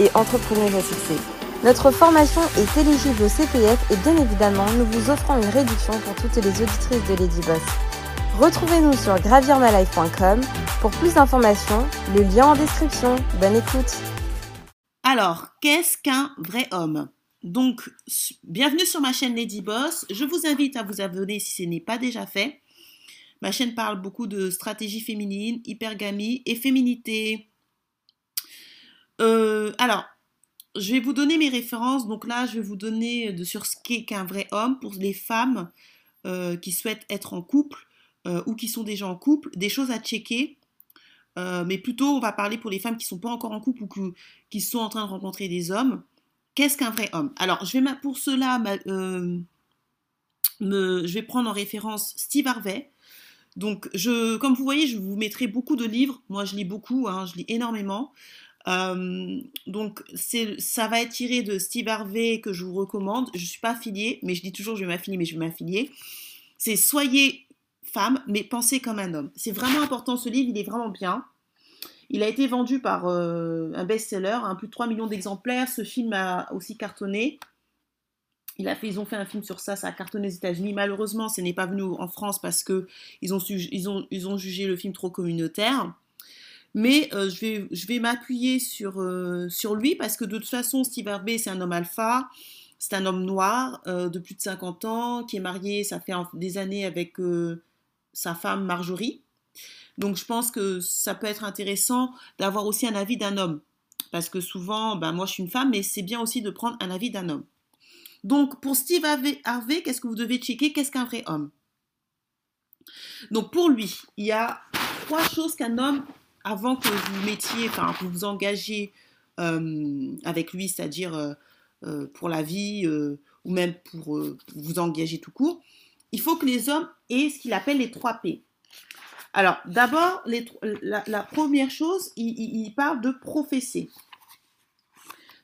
et entrepreneuse à. Notre formation est éligible au CPF et bien évidemment, nous vous offrons une réduction pour toutes les auditrices de Lady Boss. Retrouvez-nous sur gravirmalife.com pour plus d'informations, le lien en description. Bonne écoute. Alors, qu'est-ce qu'un vrai homme? Donc, bienvenue sur ma chaîne Lady Boss. Je vous invite à vous abonner si ce n'est pas déjà fait. Ma chaîne parle beaucoup de stratégie féminine, hypergamie et féminité. Euh, alors, je vais vous donner mes références. Donc là, je vais vous donner de, sur ce qu'est qu'un vrai homme pour les femmes euh, qui souhaitent être en couple euh, ou qui sont déjà en couple, des choses à checker. mais plutôt, on va parler pour les femmes qui ne sont pas encore en couple ou qui sont en train de rencontrer des hommes. Qu'est-ce qu'un vrai homme? Alors, je vais pour cela, je vais prendre en référence Steve Harvey. Donc, comme vous voyez, je vous mettrai beaucoup de livres. Moi, je lis beaucoup, hein, je lis énormément. Euh, donc, ça va être tiré de Steve Harvey que je vous recommande. Je ne suis pas affiliée, mais je dis toujours je vais m'affilier, mais je vais m'affilier. C'est Soyez femme, mais pensez comme un homme. C'est vraiment important ce livre, il est vraiment bien. Il a été vendu par euh, un best-seller, un plus de 3 millions d'exemplaires. Ce film a aussi cartonné. Ils ont fait un film sur ça, ça a cartonné aux États-Unis. Malheureusement, ce n'est pas venu en France parce que ils ils ont jugé le film trop communautaire. Mais euh, je vais, m'appuyer sur, euh, sur lui parce que de toute façon, Steve Harvey, c'est un homme alpha. C'est un homme noir euh, de plus de 50 ans qui est marié, ça fait des années avec sa femme Marjorie. Donc je pense que ça peut être intéressant d'avoir aussi un avis d'un homme. Parce que souvent, ben, moi je suis une femme, mais c'est bien aussi de prendre un avis d'un homme. Donc, pour Steve Harvey, qu'est-ce que vous devez checker? Qu'est-ce qu'un vrai homme? Donc, pour lui, il y a trois choses qu'un homme, avant que vous mettiez, enfin, que vous engagez euh, avec lui, c'est-à-dire euh, euh, pour la vie ou même pour vous engager tout court, il faut que les hommes aient ce qu'il appelle les trois P. Alors, d'abord, la, première chose, il parle de professer.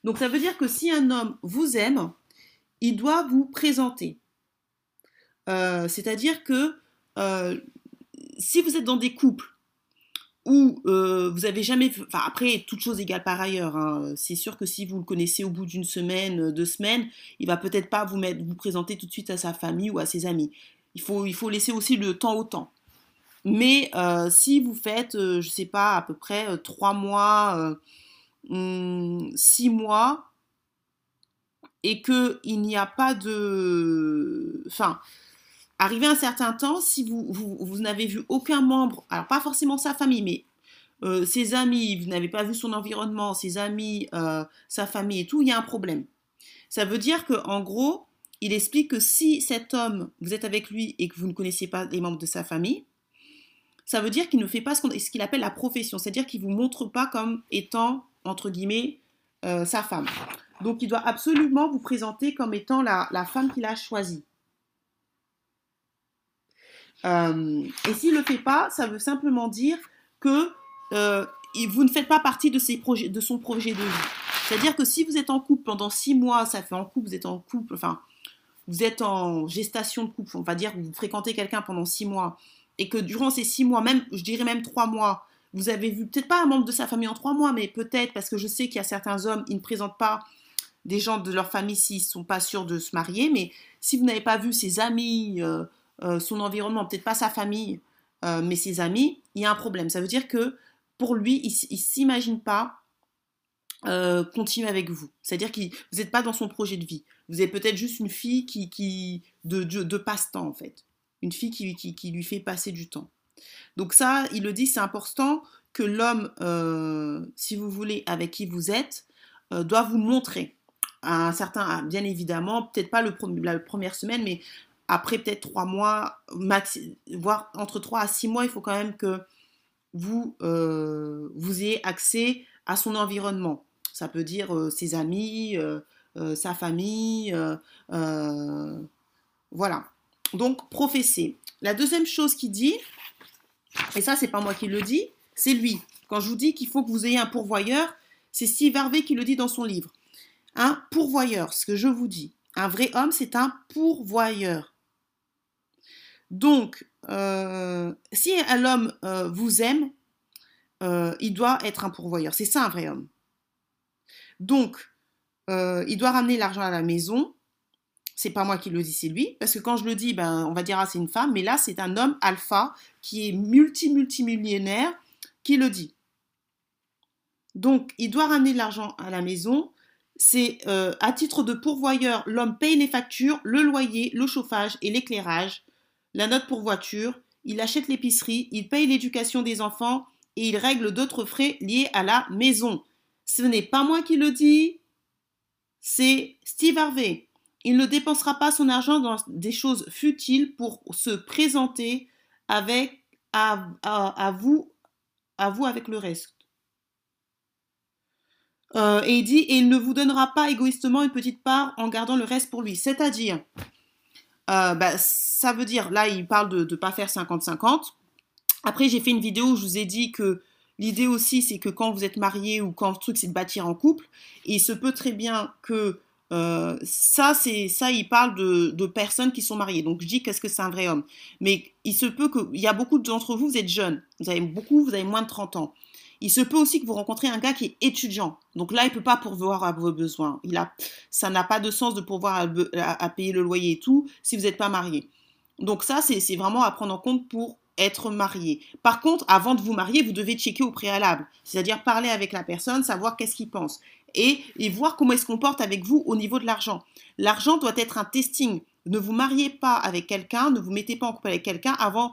Donc, ça veut dire que si un homme vous aime, il doit vous présenter. C'est-à-dire que si vous êtes dans des couples où euh, vous avez jamais, enfin après toute chose égale par ailleurs, hein, c'est sûr que si vous le connaissez au bout d'une semaine, deux semaines, il va peut-être pas vous mettre, vous présenter tout de suite à sa famille ou à ses amis. Il faut, il faut laisser aussi le temps au temps. Mais si vous faites, je sais pas, à peu près trois mois, hum, six mois, et qu'il n'y a pas de... Enfin, arrivé un certain temps, si vous, vous, n'avez vu aucun membre, alors pas forcément sa famille, mais euh, ses amis, vous n'avez pas vu son environnement, ses amis, euh, sa famille et tout, il y a un problème. Ça veut dire qu'en gros, il explique que si cet homme, vous êtes avec lui et que vous ne connaissez pas les membres de sa famille, ça veut dire qu'il ne fait pas ce qu'il appelle la profession, c'est-à-dire qu'il ne vous montre pas comme étant, entre guillemets, euh, sa femme. Donc il doit absolument vous présenter comme étant la, femme qu'il a choisie. Euh, et s'il ne le fait pas, ça veut simplement dire que euh, vous ne faites pas partie de, ses projets, de son projet de vie. C'est-à-dire que si vous êtes en couple pendant six mois, ça fait en couple, vous êtes en couple, enfin, vous êtes en gestation de couple, on va dire, vous fréquentez quelqu'un pendant six mois, et que durant ces six mois, même, je dirais même trois mois, vous avez vu peut-être pas un membre de sa famille en trois mois, mais peut-être parce que je sais qu'il y a certains hommes, ils ne présentent pas des gens de leur famille s'ils ne sont pas sûrs de se marier, mais si vous n'avez pas vu ses amis, euh, son environnement, peut-être pas sa famille, euh, mais ses amis, il y a un problème. Ça veut dire que pour lui, il ne s'imagine pas continuer avec vous. C'est-à-dire que vous n'êtes pas dans son projet de vie. Vous êtes peut-être juste une fille qui, qui de, passe-temps, en fait. Une fille qui, qui, qui, lui fait passer du temps. Donc ça, il le dit, c'est important que l'homme, si vous voulez, avec qui vous êtes, doit vous montrer un certain, bien évidemment, peut-être pas le, la première semaine, mais après peut-être trois mois, voire entre trois à six mois, il faut quand même que vous, euh, ayez accès à son environnement. Ça peut dire ses amis, sa famille. voilà. Donc, professer. La deuxième chose qu'il dit, et ça, c'est pas moi qui le dis, c'est lui. Quand je vous dis qu'il faut que vous ayez un pourvoyeur, c'est Steve Harvey qui le dit dans son livre. Un pourvoyeur, ce que je vous dis. Un vrai homme, c'est un pourvoyeur. Donc, euh, si un homme euh, vous aime, euh, il doit être un pourvoyeur. C'est ça un vrai homme. Donc, il doit ramener l'argent à la maison. C'est pas moi qui le dis, c'est lui. Parce que quand je le dis, ben, on va dire, ah, c'est une femme. Mais là, c'est un homme alpha qui est multi-multimillionnaire qui le dit. Donc, il doit ramener l'argent à la maison. C'est à titre de pourvoyeur, l'homme paye les factures, le loyer, le chauffage et l'éclairage la note pour voiture, il achète l'épicerie, il paye l'éducation des enfants et il règle d'autres frais liés à la maison. Ce n'est pas moi qui le dis, c'est Steve Harvey. Il ne dépensera pas son argent dans des choses futiles pour se présenter avec à, vous à vous avec le reste. Euh, et il dit et il ne vous donnera pas égoïstement une petite part en gardant le reste pour lui. C'est-à-dire, euh, bah, ça veut dire, là, il parle de ne pas faire 50-50. Après, j'ai fait une vidéo où je vous ai dit que l'idée aussi, c'est que quand vous êtes marié ou quand le truc, c'est de bâtir en couple, il se peut très bien que euh, ça, c'est ça, il parle de, de, personnes qui sont mariées. Donc, je dis qu'est-ce que c'est un vrai homme. Mais il se peut que, il y a beaucoup d'entre vous, vous êtes jeunes. Vous avez beaucoup, vous avez moins de 30 ans. Il se peut aussi que vous rencontrez un gars qui est étudiant. Donc là, il peut pas pourvoir à vos besoins. Il a, ça n'a pas de sens de pourvoir à, payer le loyer et tout si vous n'êtes pas marié. Donc ça, c'est vraiment à prendre en compte pour être marié. Par contre, avant de vous marier, vous devez checker au préalable. C'est-à-dire parler avec la personne, savoir qu'est-ce qu'il pense. Et, et voir comment il se comporte avec vous au niveau de l'argent. L'argent doit être un testing. Ne vous mariez pas avec quelqu'un, ne vous mettez pas en couple avec quelqu'un avant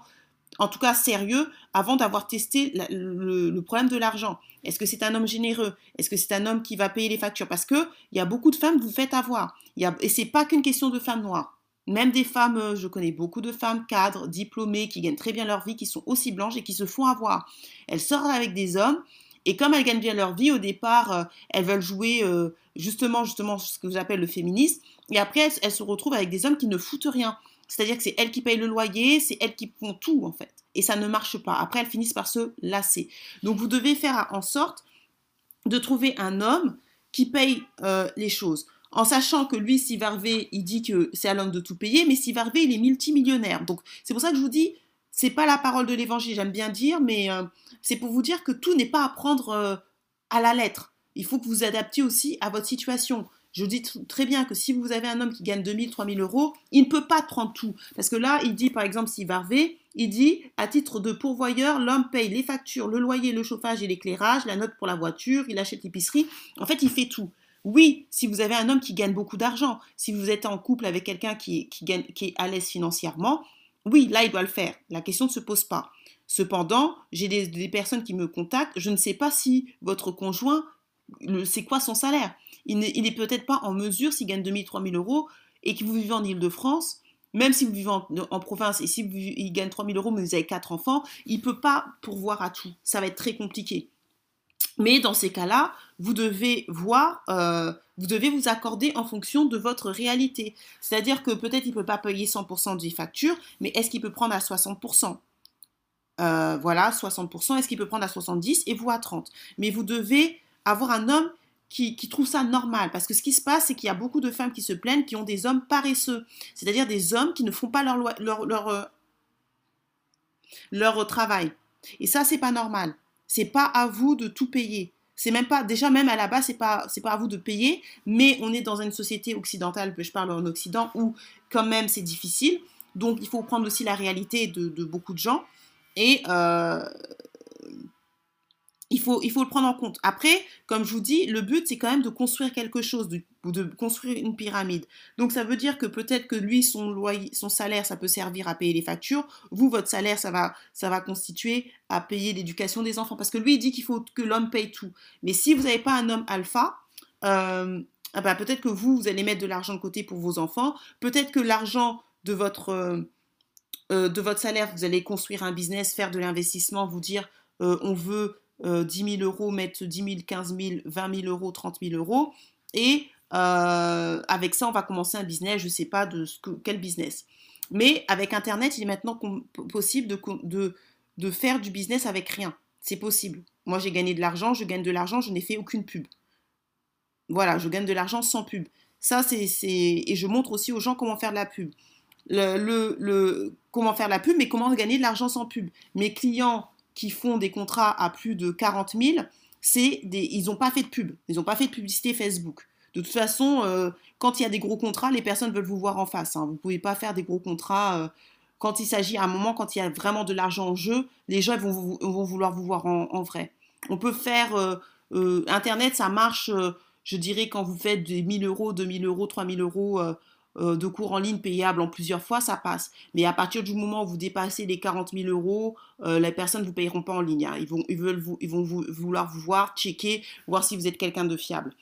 en tout cas sérieux, avant d'avoir testé le, problème de l'argent. Est-ce que c'est un homme généreux? Est-ce que c'est un homme qui va payer les factures? Parce que il y a beaucoup de femmes vous faites avoir. Y a, et c'est pas qu'une question de femmes noires. Même des femmes, euh, je connais beaucoup de femmes cadres, diplômées, qui gagnent très bien leur vie, qui sont aussi blanches et qui se font avoir. Elles sortent avec des hommes et comme elles gagnent bien leur vie, au départ, euh, elles veulent jouer euh, justement, justement ce que j'appelle le féminisme. Et après, elles, se retrouvent avec des hommes qui ne foutent rien. C'est-à-dire que c'est elles qui payent le loyer, c'est elles qui font tout en fait. Et ça ne marche pas. Après, elles finissent par se lasser. Donc vous devez faire en sorte de trouver un homme qui paye euh, les choses. En sachant que lui, Steve Harvey, il dit que c'est à l'homme de tout payer, mais Steve Harvey, il est multimillionnaire. Donc c'est pour ça que je vous dis, c'est pas la parole de l'évangile, j'aime bien dire, mais euh, c'est pour vous dire que tout n'est pas à prendre euh, à la lettre. Il faut que vous adaptiez aussi à votre situation. Je dis très bien que si vous avez un homme qui gagne 2000, 3000 euros, il ne peut pas prendre tout. Parce que là, il dit, par exemple, si Harvey, il dit, à titre de pourvoyeur, l'homme paye les factures, le loyer, le chauffage et l'éclairage, la note pour la voiture, il achète l'épicerie. En fait, il fait tout. Oui, si vous avez un homme qui gagne beaucoup d'argent, si vous êtes en couple avec quelqu'un qui, qui, qui est à l'aise financièrement, oui, là, il doit le faire. La question ne se pose pas. Cependant, j'ai des, des, personnes qui me contactent, je ne sais pas si votre conjoint, c'est quoi son salaire il n'est peut-être pas en mesure, s'il gagne 2000, 3000 euros et que vous vivez en Ile-de-France, même si vous vivez en, province et si vous, il gagne 3000 euros mais vous avez quatre enfants, il ne peut pas pourvoir à tout. Ça va être très compliqué. Mais dans ces cas-là, vous devez voir, euh, vous devez vous accorder en fonction de votre réalité. C'est-à-dire que peut-être il ne peut pas payer 100% des factures, mais est-ce qu'il peut prendre à 60% euh, Voilà, 60%. Est-ce qu'il peut prendre à 70% et vous à 30% Mais vous devez avoir un homme qui, qui trouvent ça normal. Parce que ce qui se passe, c'est qu'il y a beaucoup de femmes qui se plaignent, qui ont des hommes paresseux. C'est-à-dire des hommes qui ne font pas leur, leur, leur, euh, leur travail. Et ça, c'est pas normal. C'est pas à vous de tout payer. C'est même pas, déjà même à la base, c'est pas, c'est pas à vous de payer, mais on est dans une société occidentale, je parle en Occident, où quand même c'est difficile. Donc il faut prendre aussi la réalité de, de beaucoup de gens. Et euh, il faut, il faut le prendre en compte. Après, comme je vous dis, le but, c'est quand même de construire quelque chose, de, construire une pyramide. Donc, ça veut dire que peut-être que lui, son, loyer, son salaire, ça peut servir à payer les factures. Vous, votre salaire, ça va, ça va constituer à payer l'éducation des enfants. Parce que lui, il dit qu'il faut que l'homme paye tout. Mais si vous n'avez pas un homme alpha, euh, ah bah, peut-être que vous, vous allez mettre de l'argent de côté pour vos enfants. Peut-être que l'argent de votre... Euh, euh, de votre salaire, vous allez construire un business, faire de l'investissement, vous dire on veut 10 000 euros, mettre 10 000, 15 000, 20 000 euros, 30 000 euros. Et avec ça, on va commencer un business, je ne sais pas de ce que, quel business. Mais avec Internet, il est maintenant possible de, faire du business avec rien. C'est possible. Moi, j'ai gagné de l'argent, je gagne de l'argent, je n'ai fait aucune pub. Voilà, je gagne de l'argent sans pub. Ça, c'est. Et je montre aussi aux gens comment faire de la pub. Comment faire de la pub, mais comment gagner de l'argent sans pub. Mes clients qui font des contrats à plus de 40 000, c'est des, ils n'ont pas fait de pub. Ils n'ont pas fait de publicité Facebook. De toute façon, euh, quand il y a des gros contrats, les personnes veulent vous voir en face. Hein. Vous ne pouvez pas faire des gros contrats. Euh, quand il s'agit à un moment, quand il y a vraiment de l'argent en jeu, les gens vont, vouloir vous voir en, vrai. On peut faire euh, Internet, ça marche, je dirais, quand vous faites des 1000 euros, 2000 euros, 3000 euros de cours en ligne payables en plusieurs fois, ça passe. Mais à partir du moment où vous dépassez les 40 000 euros, les personnes ne vous payeront pas en ligne. Hein. Ils, vont, ils, veulent vous, ils vont vouloir vous voir, checker, voir si vous êtes quelqu'un de fiable.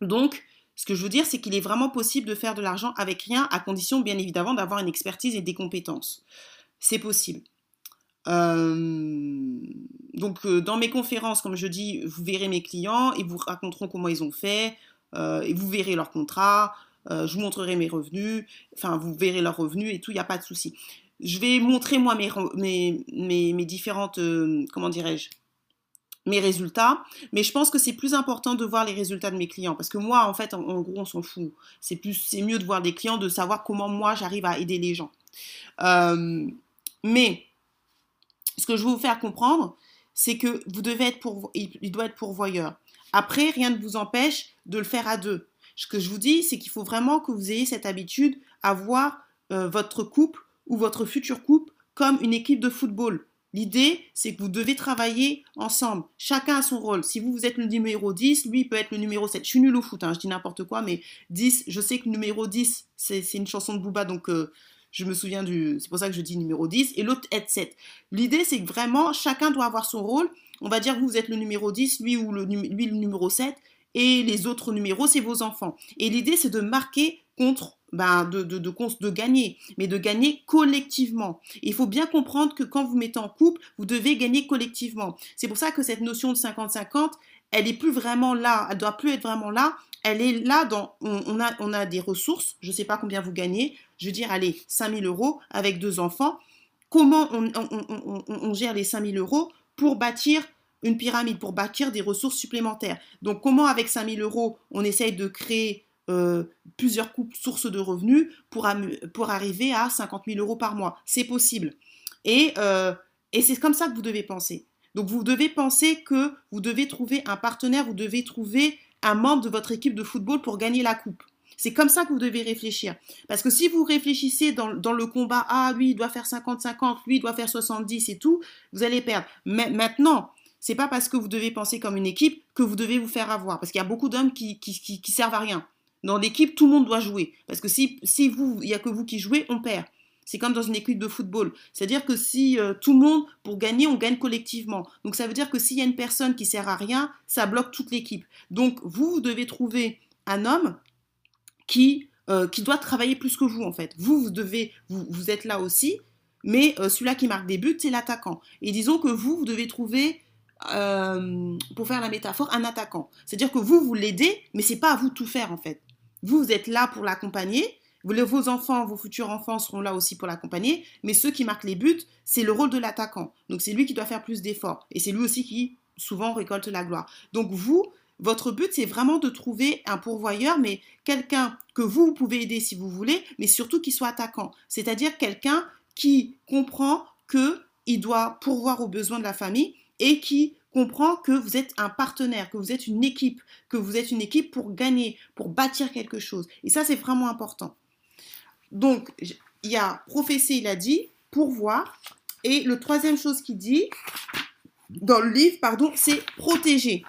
Donc, ce que je veux dire, c'est qu'il est vraiment possible de faire de l'argent avec rien, à condition, bien évidemment, d'avoir une expertise et des compétences. C'est possible. Euh, donc, euh, dans mes conférences, comme je dis, vous verrez mes clients, ils vous raconteront comment ils ont fait, euh, et vous verrez leur contrat, je vous montrerai mes revenus, enfin, vous verrez leurs revenus et tout, il n'y a pas de souci. Je vais montrer, moi, mes, mes, mes différentes, comment dirais-je, mes résultats. Mais je pense que c'est plus important de voir les résultats de mes clients. Parce que moi, en fait, en, gros, on s'en fout. C'est mieux de voir des clients, de savoir comment moi j'arrive à aider les gens. Euh, mais ce que je veux vous faire comprendre, c'est que vous devez être pour, il doit être pourvoyeur. Après, rien ne vous empêche de le faire à deux. Ce que je vous dis, c'est qu'il faut vraiment que vous ayez cette habitude à voir euh, votre couple ou votre futur couple comme une équipe de football. L'idée, c'est que vous devez travailler ensemble. Chacun a son rôle. Si vous, vous êtes le numéro 10, lui peut être le numéro 7. Je suis nul au foot, hein, je dis n'importe quoi, mais 10, je sais que le numéro 10, c'est une chanson de Booba, donc euh, je me souviens du... C'est pour ça que je dis numéro 10, et l'autre est 7. L'idée, c'est que vraiment, chacun doit avoir son rôle. On va dire que vous êtes le numéro 10, lui, ou le, lui le numéro 7, et les autres numéros, c'est vos enfants. Et l'idée, c'est de marquer contre ben, de, de, de, gagner, mais de gagner collectivement. Il faut bien comprendre que quand vous mettez en couple, vous devez gagner collectivement. C'est pour ça que cette notion de 50-50, elle est plus vraiment là, elle doit plus être vraiment là. Elle est là dans, on, a, on a des ressources, je ne sais pas combien vous gagnez, je veux dire, allez, 5000 euros avec deux enfants. Comment on, on, on gère les 5000 euros pour bâtir une pyramide, pour bâtir des ressources supplémentaires Donc, comment avec 5000 euros, on essaye de créer euh, plusieurs sources de revenus pour, arriver à 50 000 euros par mois? C'est possible. Et, euh, et c'est comme ça que vous devez penser. Donc vous devez penser que vous devez trouver un partenaire, vous devez trouver un membre de votre équipe de football pour gagner la coupe. C'est comme ça que vous devez réfléchir. Parce que si vous réfléchissez dans, le combat, ah lui, il doit faire 50-50, lui, il doit faire 70 et tout, vous allez perdre. Mais maintenant, c'est pas parce que vous devez penser comme une équipe que vous devez vous faire avoir. Parce qu'il y a beaucoup d'hommes qui, qui, servent à rien. Dans l'équipe, tout le monde doit jouer. Parce que si, si vous, il n'y a que vous qui jouez, on perd. C'est comme dans une équipe de football. C'est-à-dire que si euh, tout le monde, pour gagner, on gagne collectivement. Donc ça veut dire que s'il y a une personne qui sert à rien, ça bloque toute l'équipe. Donc vous, vous devez trouver un homme qui, euh, qui doit travailler plus que vous, en fait. Vous, vous devez, vous, vous êtes là aussi, mais euh, celui-là qui marque des buts, c'est l'attaquant. Et disons que vous, vous devez trouver pour faire la métaphore, un attaquant. C'est-à-dire que vous, vous l'aidez, mais c'est pas à vous de tout faire en fait. Vous, vous êtes là pour l'accompagner. Vos enfants, vos futurs enfants seront là aussi pour l'accompagner. Mais ceux qui marquent les buts, c'est le rôle de l'attaquant. Donc c'est lui qui doit faire plus d'efforts. Et c'est lui aussi qui souvent récolte la gloire. Donc vous, votre but, c'est vraiment de trouver un pourvoyeur, mais quelqu'un que vous, pouvez aider si vous voulez, mais surtout qui soit attaquant. C'est-à-dire quelqu'un qui comprend qu'il doit pourvoir aux besoins de la famille et qui comprend que vous êtes un partenaire, que vous êtes une équipe, que vous êtes une équipe pour gagner, pour bâtir quelque chose. Et ça, c'est vraiment important. Donc, il y a professé, il a dit, pourvoir. Et le troisième chose qu'il dit dans le livre, pardon, c'est protéger.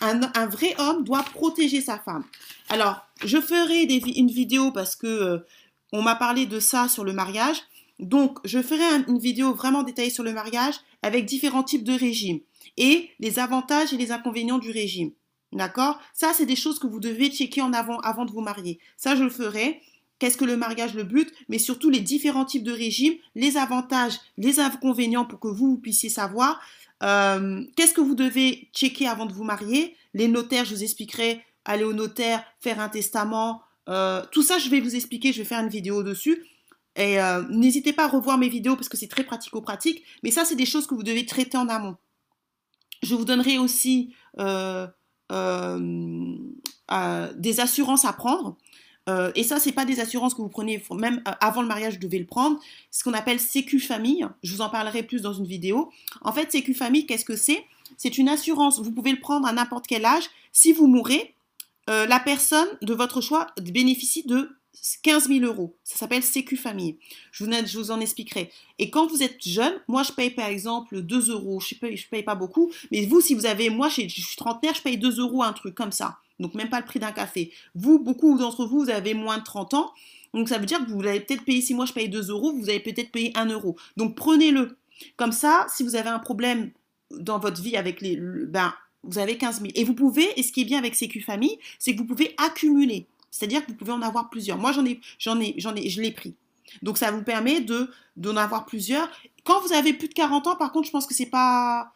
Un, vrai homme doit protéger sa femme. Alors, je ferai une vidéo parce que euh, on m'a parlé de ça sur le mariage. Donc, je ferai une vidéo vraiment détaillée sur le mariage avec différents types de régimes et les avantages et les inconvénients du régime. D'accord? Ça, c'est des choses que vous devez checker en avant avant de vous marier. Ça, je le ferai. Qu'est-ce que le mariage, le but, mais surtout les différents types de régimes, les avantages, les inconvénients pour que vous, puissiez savoir Euh, Qu'est-ce que vous devez checker avant de vous marier? Les notaires, je vous expliquerai. Aller au notaire, faire un testament. Euh, tout ça, je vais vous expliquer. Je vais faire une vidéo dessus. Et euh, n'hésitez pas à revoir mes vidéos parce que c'est très pratico-pratique. Mais ça, c'est des choses que vous devez traiter en amont. Je vous donnerai aussi euh, euh, des assurances à prendre. Et ça, c'est pas des assurances que vous prenez, même avant le mariage, vous devez le prendre. Ce qu'on appelle Sécu Famille. Je vous en parlerai plus dans une vidéo. En fait, Sécu Famille, qu'est-ce que c'est? C'est une assurance. Vous pouvez le prendre à n'importe quel âge. Si vous mourrez, la personne de votre choix bénéficie de 15 000 euros. Ça s'appelle Sécu Famille. Je vous, je vous, en expliquerai. Et quand vous êtes jeune, moi je paye par exemple 2 euros. Je ne paye, pas beaucoup. Mais vous, si vous avez, moi je suis trentenaire, je paye 2 euros un truc comme ça. Donc même pas le prix d'un café. Vous, beaucoup d'entre vous, vous avez moins de 30 ans. Donc ça veut dire que vous allez peut-être payer, si moi je paye 2 euros, vous allez peut-être payer 1 euro. Donc prenez-le. Comme ça, si vous avez un problème dans votre vie avec les... Ben, vous avez 15 000. Et vous pouvez, et ce qui est bien avec Sécu Famille, c'est que vous pouvez accumuler. C'est-à-dire que vous pouvez en avoir plusieurs. Moi, j'en ai, j'en ai, j'en ai, je l'ai pris. Donc, ça vous permet de d'en avoir plusieurs. Quand vous avez plus de 40 ans, par contre, je pense que c'est pas,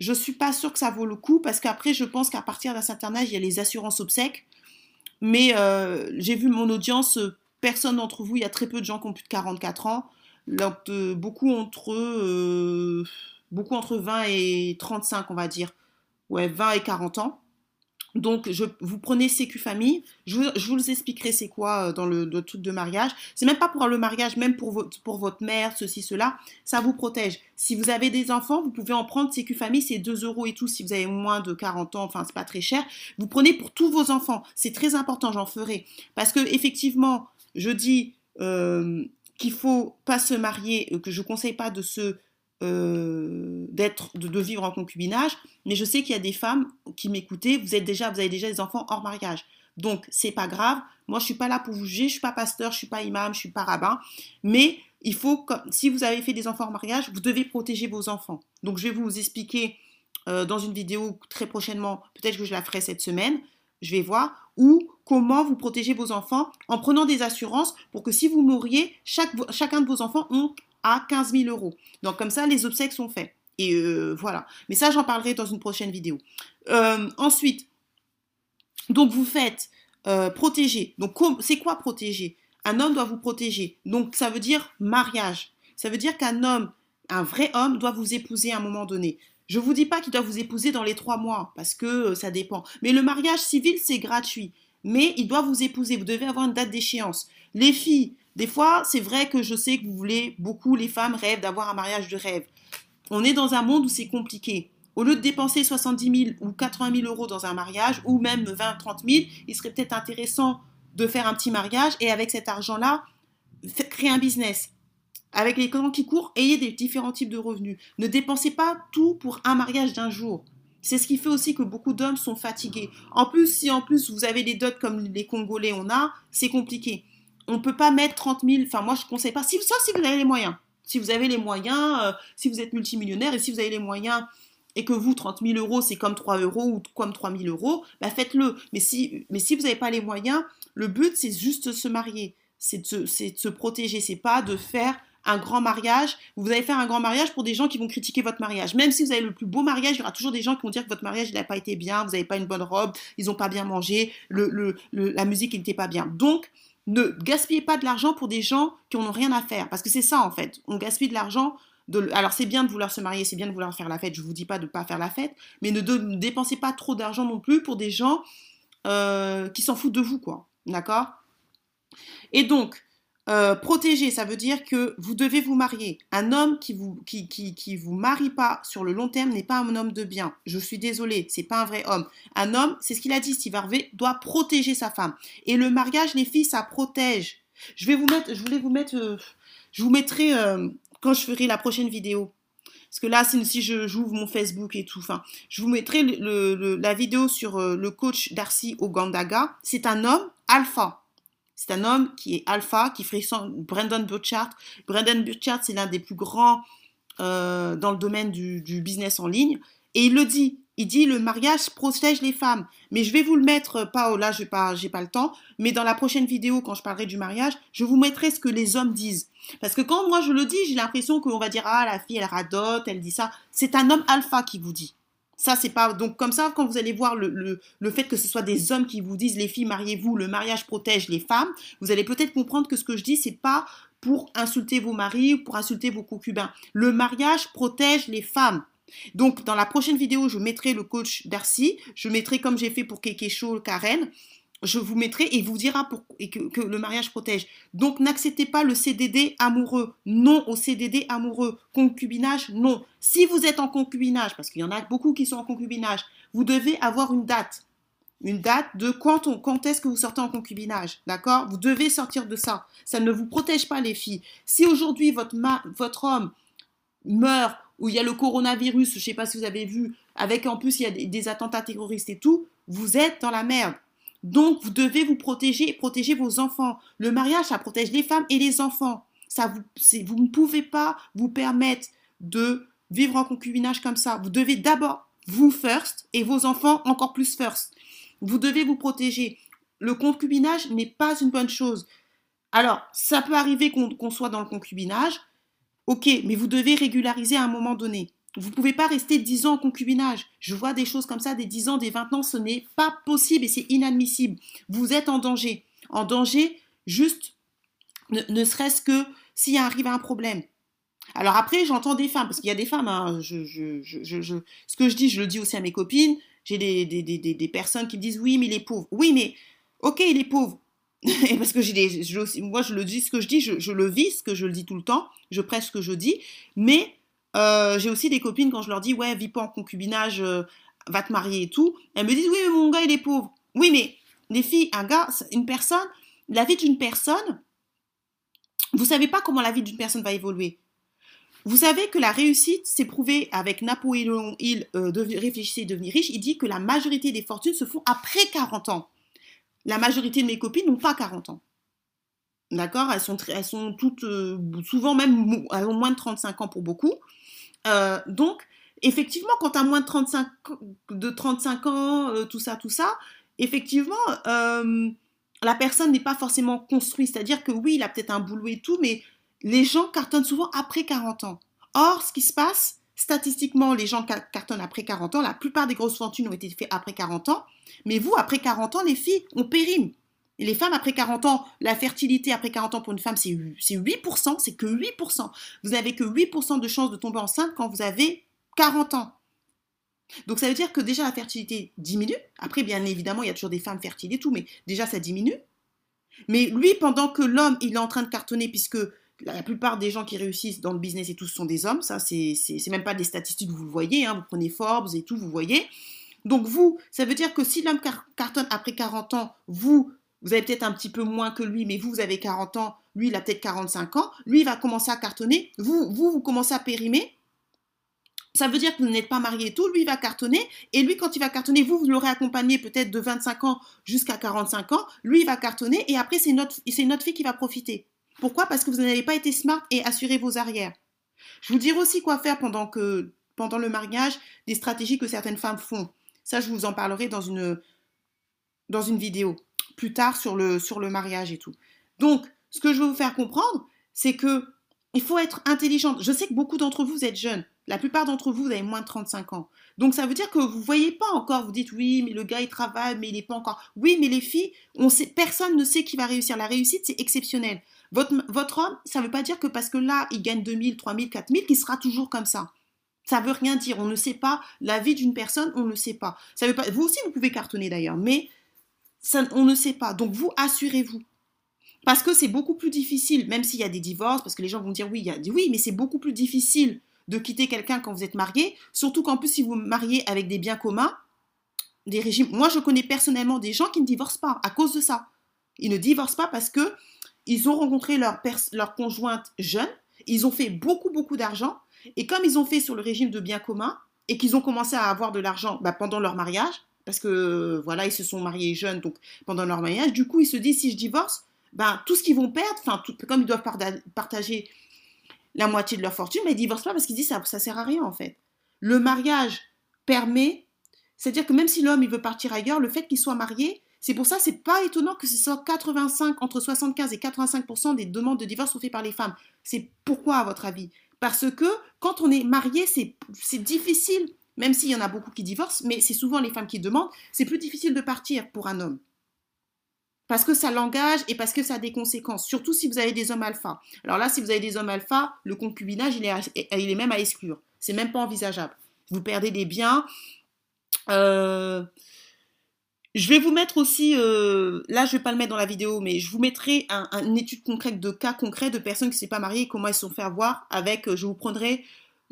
je suis pas sûre que ça vaut le coup parce qu'après, je pense qu'à partir d'un certain âge, il y a les assurances obsèques. Mais euh, j'ai vu mon audience, personne d'entre vous, il y a très peu de gens qui ont plus de 44 ans. Donc, euh, beaucoup entre euh, beaucoup entre 20 et 35, on va dire. Ouais, 20 et 40 ans. Donc, je, vous prenez Sécu Famille. Je, vous expliquerai c'est quoi dans le, truc de mariage. C'est même pas pour le mariage, même pour, votre, mère, ceci, cela. Ça vous protège. Si vous avez des enfants, vous pouvez en prendre Sécu Famille. C'est 2 euros et tout si vous avez moins de 40 ans. Enfin, c'est pas très cher. Vous prenez pour tous vos enfants. C'est très important, j'en ferai. Parce que, effectivement, je dis euh, qu'il faut pas se marier, que je conseille pas de se euh, d'être de, vivre en concubinage mais je sais qu'il y a des femmes qui m'écoutaient vous êtes déjà vous avez déjà des enfants hors mariage. Donc c'est pas grave. Moi je suis pas là pour vous juger je suis pas pasteur je suis pas imam je suis pas rabbin. Mais il faut si vous avez fait des enfants hors mariage vous devez protéger vos enfants. Donc je vais vous expliquer euh, dans une vidéo très prochainement peut-être que je la ferai cette semaine je vais voir ou comment vous protégez vos enfants en prenant des assurances pour que si vous mouriez chaque, chacun de vos enfants ont à 15 000 euros. Donc comme ça, les obsèques sont faits. Et euh, voilà. Mais ça, j'en parlerai dans une prochaine vidéo. Euh, ensuite, donc vous faites euh, protéger. Donc c'est quoi protéger? Un homme doit vous protéger. Donc ça veut dire mariage. Ça veut dire qu'un homme, un vrai homme, doit vous épouser à un moment donné. Je vous dis pas qu'il doit vous épouser dans les trois mois, parce que ça dépend. Mais le mariage civil, c'est gratuit. Mais il doit vous épouser. Vous devez avoir une date d'échéance. Les filles, des fois, c'est vrai que je sais que vous voulez, beaucoup les femmes rêvent d'avoir un mariage de rêve. On est dans un monde où c'est compliqué. Au lieu de dépenser 70 000 ou 80 000 euros dans un mariage, ou même 20, 30 000, il serait peut-être intéressant de faire un petit mariage et avec cet argent-là, créer un business. Avec les temps qui courent, ayez des différents types de revenus. Ne dépensez pas tout pour un mariage d'un jour. C'est ce qui fait aussi que beaucoup d'hommes sont fatigués. En plus, si en plus vous avez des dots comme les Congolais on a, c'est compliqué on peut pas mettre 30 000, enfin moi je conseille pas, si, sauf si vous avez les moyens. Si vous avez les moyens, euh, si vous êtes multimillionnaire et si vous avez les moyens et que vous, 30 000 euros, c'est comme 3 euros ou comme 3 000 euros, bah faites-le. Mais si, mais si vous n'avez pas les moyens, le but, c'est juste de se marier. C'est de, de, se protéger. C'est pas de faire un grand mariage. Vous allez faire un grand mariage pour des gens qui vont critiquer votre mariage. Même si vous avez le plus beau mariage, il y aura toujours des gens qui vont dire que votre mariage n'a pas été bien, vous n'avez pas une bonne robe, ils n'ont pas bien mangé, la musique n'était pas bien. Donc, ne gaspillez pas de l'argent pour des gens qui n'ont rien à faire. Parce que c'est ça, en fait. On gaspille de l'argent. Alors, c'est bien de vouloir se marier, c'est bien de vouloir faire la fête. Je ne vous dis pas de ne pas faire la fête. Mais ne, dépensez pas trop d'argent non plus pour des gens euh, qui s'en foutent de vous, quoi. D'accord? Et donc, euh, protéger, ça veut dire que vous devez vous marier. Un homme qui vous qui, qui, qui vous marie pas sur le long terme n'est pas un homme de bien. Je suis désolée, c'est pas un vrai homme. Un homme, c'est ce qu'il a dit, Steve Harvey, doit protéger sa femme. Et le mariage, les filles, ça protège. Je vais vous mettre, je voulais vous mettre, euh, je vous mettrai euh, quand je ferai la prochaine vidéo. Parce que là, si je j'ouvre mon Facebook et tout, je vous mettrai le, le, la vidéo sur le coach Darcy Ogandaga. C'est un homme alpha. C'est un homme qui est alpha, qui frissonne Brandon Burchard. Brandon Burchard, c'est l'un des plus grands euh, dans le domaine du, business en ligne. Et il le dit, Il dit le mariage protège les femmes. Mais je vais vous le mettre, euh, pas là, je n'ai pas, pas le temps, mais dans la prochaine vidéo, quand je parlerai du mariage, je vous mettrai ce que les hommes disent. Parce que quand moi je le dis, j'ai l'impression qu'on va dire ah la fille elle radote, elle dit ça. C'est un homme alpha qui vous dit. Ça, c'est pas. Donc, comme ça, quand vous allez voir le, le, fait que ce soit des hommes qui vous disent les filles, mariez-vous, le mariage protège les femmes, vous allez peut-être comprendre que ce que je dis, c'est pas pour insulter vos maris ou pour insulter vos concubins. Le mariage protège les femmes. Donc, dans la prochaine vidéo, je mettrai le coach Darcy, je mettrai comme j'ai fait pour Keke Show, Karen, je vous mettrai et vous dira pour, que, le mariage protège. Donc n'acceptez pas le CDD amoureux. Non au CDD amoureux. Concubinage, non. Si vous êtes en concubinage, parce qu'il y en a beaucoup qui sont en concubinage, vous devez avoir une date. Une date de quand, quand est-ce que vous sortez en concubinage. D'accord? Vous devez sortir de ça. Ça ne vous protège pas les filles. Si aujourd'hui votre, votre homme meurt ou il y a le coronavirus, je ne sais pas si vous avez vu, avec en plus il y a des attentats terroristes et tout, vous êtes dans la merde. Donc, vous devez vous protéger et protéger vos enfants. Le mariage, ça protège les femmes et les enfants. Ça vous, vous ne pouvez pas vous permettre de vivre en concubinage comme ça. Vous devez d'abord vous first et vos enfants encore plus first. Vous devez vous protéger. Le concubinage n'est pas une bonne chose. Alors, ça peut arriver qu'on soit dans le concubinage, ok, mais vous devez régulariser à un moment donné. Vous ne pouvez pas rester 10 ans en concubinage. Je vois des choses comme ça, des 10 ans, des 20 ans, ce n'est pas possible et c'est inadmissible. Vous êtes en danger. En danger, juste, ne, serait-ce que s'il arrive un problème. Alors après, j'entends des femmes, parce qu'il y a des femmes, hein, ce que je dis, je le dis aussi à mes copines, j'ai des, des, personnes qui me disent, oui, mais il est pauvre. Oui, mais, ok, il est pauvre. parce que j'ai des, moi, je le dis, ce que je dis, je, le vis, ce que je le dis tout le temps, je presse ce que je dis, mais euh, j'ai aussi des copines, quand je leur dis, ouais, vis pas en concubinage, euh, va te marier et tout, elles me disent, oui, mais mon gars, il est pauvre. Oui, mais les filles, un gars, une personne, la vie d'une personne, vous savez pas comment la vie d'une personne va évoluer. Vous savez que la réussite, c'est prouvé avec Napoléon Hill euh, Réfléchissez et devenir riche. Il dit que la majorité des fortunes se font après 40 ans. La majorité de mes copines n'ont pas 40 ans. D'accord? Elles sont, elles sont toutes, souvent même, elles ont moins de 35 ans pour beaucoup. Euh, donc, effectivement, quand tu as moins de 35, de 35 ans, euh, tout ça, tout ça, effectivement, euh, la personne n'est pas forcément construite. C'est-à-dire que oui, il a peut-être un boulot et tout, mais les gens cartonnent souvent après 40 ans. Or, ce qui se passe, statistiquement, les gens cartonnent après 40 ans. La plupart des grosses fortunes ont été faites après 40 ans. Mais vous, après 40 ans, les filles, on périme. Les femmes, après 40 ans, la fertilité après 40 ans pour une femme, c'est 8%, c'est que 8%. Vous n'avez que 8% de chances de tomber enceinte quand vous avez 40 ans. Donc ça veut dire que déjà la fertilité diminue. Après, bien évidemment, il y a toujours des femmes fertiles et tout, mais déjà ça diminue. Mais lui, pendant que l'homme, il est en train de cartonner, puisque la plupart des gens qui réussissent dans le business et tout, sont des hommes, ça, c'est même pas des statistiques, vous le voyez, hein, vous prenez Forbes et tout, vous voyez. Donc vous, ça veut dire que si l'homme cartonne après 40 ans, vous, vous avez peut-être un petit peu moins que lui, mais vous, vous avez 40 ans, lui, il a peut-être 45 ans, lui, il va commencer à cartonner, vous, vous, vous commencez à périmer, ça veut dire que vous n'êtes pas marié et tout, lui il va cartonner, et lui quand il va cartonner, vous, vous l'aurez accompagné peut-être de 25 ans jusqu'à 45 ans, lui il va cartonner, et après c'est notre, fille qui va profiter. Pourquoi? Parce que vous n'avez pas été smart et assuré vos arrières. Je vous dirai aussi quoi faire pendant, que, pendant le mariage, des stratégies que certaines femmes font. Ça, je vous en parlerai dans une vidéo plus tard sur le, sur le mariage et tout. Donc, ce que je veux vous faire comprendre, c'est que il faut être intelligente. Je sais que beaucoup d'entre vous, êtes jeunes. La plupart d'entre vous, vous avez moins de 35 ans. Donc ça veut dire que vous ne voyez pas encore, vous dites oui, mais le gars il travaille, mais il n'est pas encore. Oui, mais les filles, on sait, personne ne sait qui va réussir. La réussite, c'est exceptionnel. Votre, votre homme, ça ne veut pas dire que parce que là, il gagne 2000, 3000, 4000, qu'il sera toujours comme ça. Ça veut rien dire. On ne sait pas la vie d'une personne, on ne sait pas. Ça veut pas. Vous aussi, vous pouvez cartonner d'ailleurs, mais on ne sait pas. Donc vous, assurez-vous. Parce que c'est beaucoup plus difficile, même s'il y a des divorces, parce que les gens vont dire oui, il y a, oui, mais c'est beaucoup plus difficile de quitter quelqu'un quand vous êtes marié, surtout qu'en plus si vous mariez avec des biens communs, des régimes. Moi, je connais personnellement des gens qui ne divorcent pas à cause de ça. Ils ne divorcent pas parce que ils ont rencontré leur, leur conjointe jeune, ils ont fait beaucoup, beaucoup d'argent, et comme ils ont fait sur le régime de biens communs, et qu'ils ont commencé à avoir de l'argent bah, pendant leur mariage, parce que voilà, ils se sont mariés jeunes, donc pendant leur mariage, du coup, ils se disent, si je divorce, bah, tout ce qu'ils vont perdre, enfin, comme ils doivent partager la moitié de leur fortune, mais ils divorcent pas parce qu'ils disent ça, ça sert à rien en fait. Le mariage permet C'est-à-dire que même si l'homme il veut partir ailleurs, le fait qu'il soit marié, c'est pour ça, c'est pas étonnant que ce soit 85, entre 75 et 85% des demandes de divorce sont faites par les femmes. C'est pourquoi, à votre avis? Parce que quand on est marié, c'est difficile, même s'il y en a beaucoup qui divorcent, mais c'est souvent les femmes qui demandent, c'est plus difficile de partir pour un homme. Parce que ça l'engage et parce que ça a des conséquences, surtout si vous avez des hommes alpha. Alors là, si vous avez des hommes alpha, le concubinage, il est, même à exclure. C'est même pas envisageable. Vous perdez des biens. Euh, je vais vous mettre aussi, euh, là je vais pas le mettre dans la vidéo, mais je vous mettrai une étude concrète de cas concrets de personnes qui ne sont pas mariées, comment elles se sont fait avoir avec, euh, je vous prendrai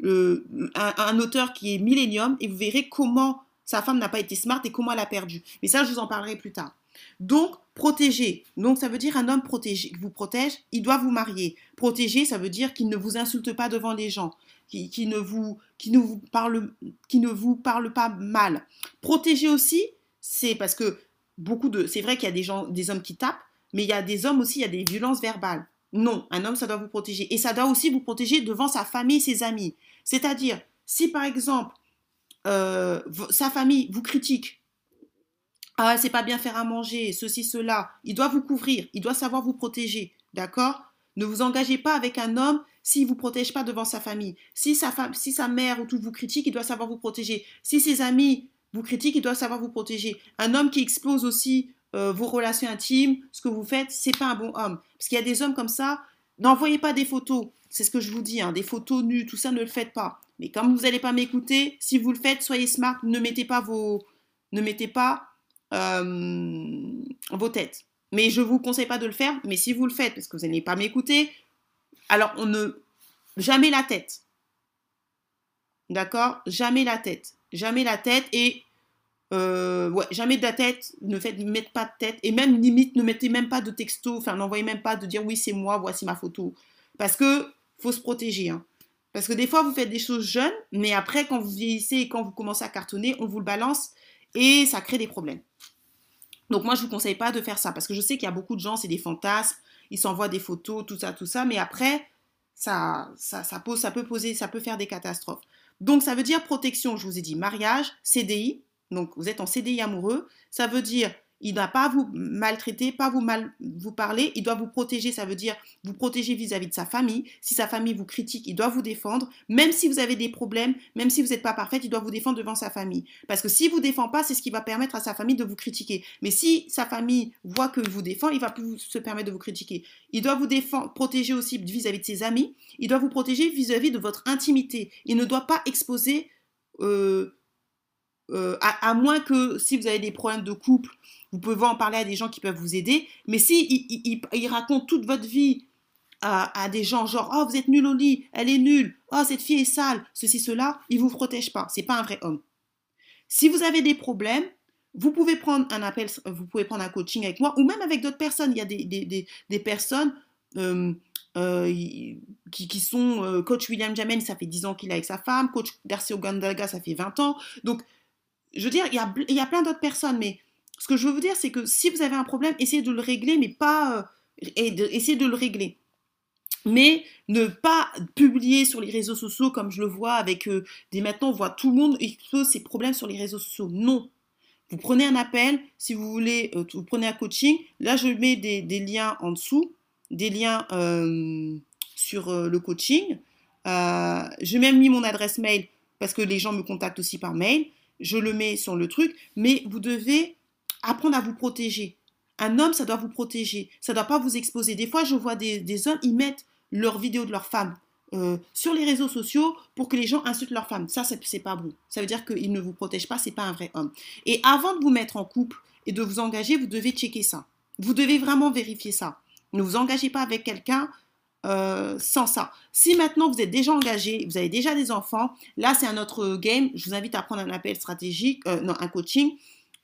un, auteur qui est Millennium et vous verrez comment sa femme n'a pas été smart et comment elle a perdu. Mais ça, je vous en parlerai plus tard. Donc, protéger. Donc, ça veut dire un homme protégé, vous protège, il doit vous marier. Protéger, ça veut dire qu'il ne vous insulte pas devant les gens, qui, ne, vous, qui, ne, parle, qui ne vous parle pas mal. Protéger aussi, c'est parce que beaucoup de. C'est vrai qu'il y a des gens, des hommes qui tapent, mais il y a des hommes aussi, il y a des violences verbales. Non, un homme, ça doit vous protéger. Et ça doit aussi vous protéger devant sa famille, ses amis. C'est-à-dire, si par exemple, euh, sa famille vous critique, ah, c'est pas bien faire à manger, ceci, cela, il doit vous couvrir, il doit savoir vous protéger, d'accord? Ne vous engagez pas avec un homme s'il vous protège pas devant sa famille. Si sa, femme, si sa mère ou tout vous critique, il doit savoir vous protéger. Si ses amis vous critiquent, il doit savoir vous protéger. Un homme qui expose aussi euh, vos relations intimes, ce que vous faites, c'est pas un bon homme. Parce qu'il y a des hommes comme ça, n'envoyez pas des photos. C'est ce que je vous dis, hein, des photos nues, tout ça, ne le faites pas. Mais comme vous n'allez pas m'écouter, si vous le faites, soyez smart, ne mettez pas vos, ne mettez pas euh, vos têtes. Mais je vous conseille pas de le faire. Mais si vous le faites, parce que vous n'allez pas m'écouter, alors on ne jamais la tête. D'accord? Jamais la tête jamais la tête et euh, jamais de la tête, ne faites mettez pas de tête et même limite ne mettez même pas de texto, enfin n'envoyez même pas de dire oui c'est moi, voici ma photo, parce que faut se protéger. Hein. Parce que des fois vous faites des choses jeunes, mais après quand vous vieillissez et quand vous commencez à cartonner, on vous le balance et ça crée des problèmes. Donc moi je vous conseille pas de faire ça parce que je sais qu'il y a beaucoup de gens c'est des fantasmes, ils s'envoient des photos, tout ça, tout ça, mais après ça, ça, pose, ça peut poser, ça peut faire des catastrophes. Donc ça veut dire protection, je vous ai dit mariage, CDI, donc vous êtes en CDI amoureux, ça veut dire il ne doit pas vous maltraiter, pas vous mal vous parler, il doit vous protéger, ça veut dire vous protéger vis-à-vis de sa famille. Si sa famille vous critique, il doit vous défendre. Même si vous avez des problèmes, même si vous n'êtes pas parfaite, il doit vous défendre devant sa famille. Parce que s'il vous défend pas, c'est ce qui va permettre à sa famille de vous critiquer. Mais si sa famille voit que vous défend, il va plus se permettre de vous critiquer. Il doit vous défendre, protéger aussi vis-à-vis de ses amis. Il doit vous protéger vis-à-vis de votre intimité. Il ne doit pas exposer euh, euh, à, moins que si vous avez des problèmes de couple, vous pouvez en parler à des gens qui peuvent vous aider. Mais si il, raconte toute votre vie à, des gens genre oh vous êtes nul au lit, elle est nulle, oh cette fille est sale, ceci cela, il vous protège pas. C'est pas un vrai homme. Si vous avez des problèmes, vous pouvez prendre un appel, vous pouvez prendre un coaching avec moi ou même avec d'autres personnes. Il y a des, personnes euh, euh, qui, sont coach William Jamen, ça fait 10 ans qu'il est avec sa femme, coach Darcy Ogandaga, ça fait 20 ans. Donc je veux dire, il y a, y a plein d'autres personnes, mais ce que je veux vous dire, c'est que si vous avez un problème, essayez de le régler, mais pas. Euh, et essayez de le régler. Mais ne pas publier sur les réseaux sociaux comme je le vois avec euh, des maintenant, on voit tout le monde expose ses problèmes sur les réseaux sociaux. Non. Vous prenez un appel, si vous voulez, euh, vous prenez un coaching. Là, je mets des liens en dessous, des liens sur le coaching. J'ai même mis mon adresse mail parce que les gens me contactent aussi par mail je le mets sur le truc, mais vous devez apprendre à vous protéger. Un homme, ça doit vous protéger, ça ne doit pas vous exposer. Des fois, je vois des, hommes, ils mettent leurs vidéos de leurs femmes euh, sur les réseaux sociaux pour que les gens insultent leurs femmes. Ça, c'est pas bon. Ça veut dire qu'ils ne vous protègent pas, c'est pas un vrai homme. Et avant de vous mettre en couple et de vous engager, vous devez checker ça. Vous devez vraiment vérifier ça. Ne vous engagez pas avec quelqu'un euh, sans ça. Si maintenant vous êtes déjà engagé, vous avez déjà des enfants, là c'est un autre game. Je vous invite à prendre un appel stratégique, euh, non, un coaching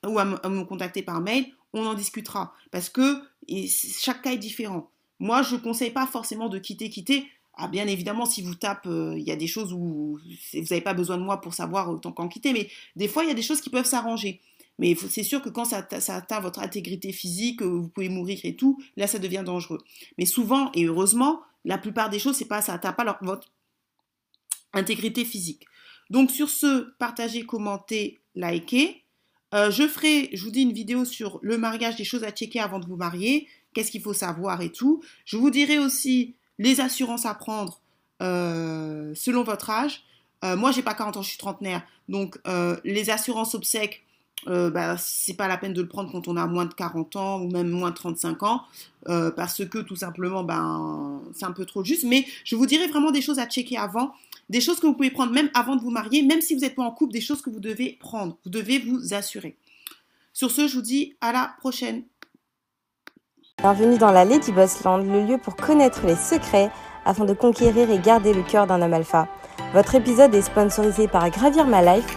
ou à, me contacter par mail. On en discutera parce que chaque cas est différent. Moi, je ne conseille pas forcément de quitter, quitter. Ah, bien évidemment, si vous tapez, euh, il y a des choses où vous n'avez pas besoin de moi pour savoir autant qu'en quitter, mais des fois, il y a des choses qui peuvent s'arranger. Mais c'est sûr que quand ça, atteint votre intégrité physique, vous pouvez mourir et tout, là, ça devient dangereux. Mais souvent, et heureusement, la plupart des choses, c'est pas ça n'atteint pas votre intégrité physique. Donc sur ce, partagez, commentez, likez. Euh, je ferai, je vous dis, une vidéo sur le mariage, des choses à checker avant de vous marier, qu'est-ce qu'il faut savoir et tout. Je vous dirai aussi les assurances à prendre euh, selon votre âge. Euh, moi, j'ai pas 40 ans, je suis trentenaire. Donc, les assurances obsèques, euh, bah, c'est pas la peine de le prendre quand on a moins de 40 ans ou même moins de 35 ans, parce que tout simplement, ben, c'est un peu trop juste. Mais je vous dirai vraiment des choses à checker avant des choses que vous pouvez prendre même avant de vous marier, même si vous n'êtes pas en couple, des choses que vous devez prendre. Vous devez vous assurer. Sur ce, je vous dis à la prochaine. Bienvenue dans la Lady Boss Land, le lieu pour connaître les secrets afin de conquérir et garder le cœur d'un homme alpha. Votre épisode est sponsorisé par Gravir My Life,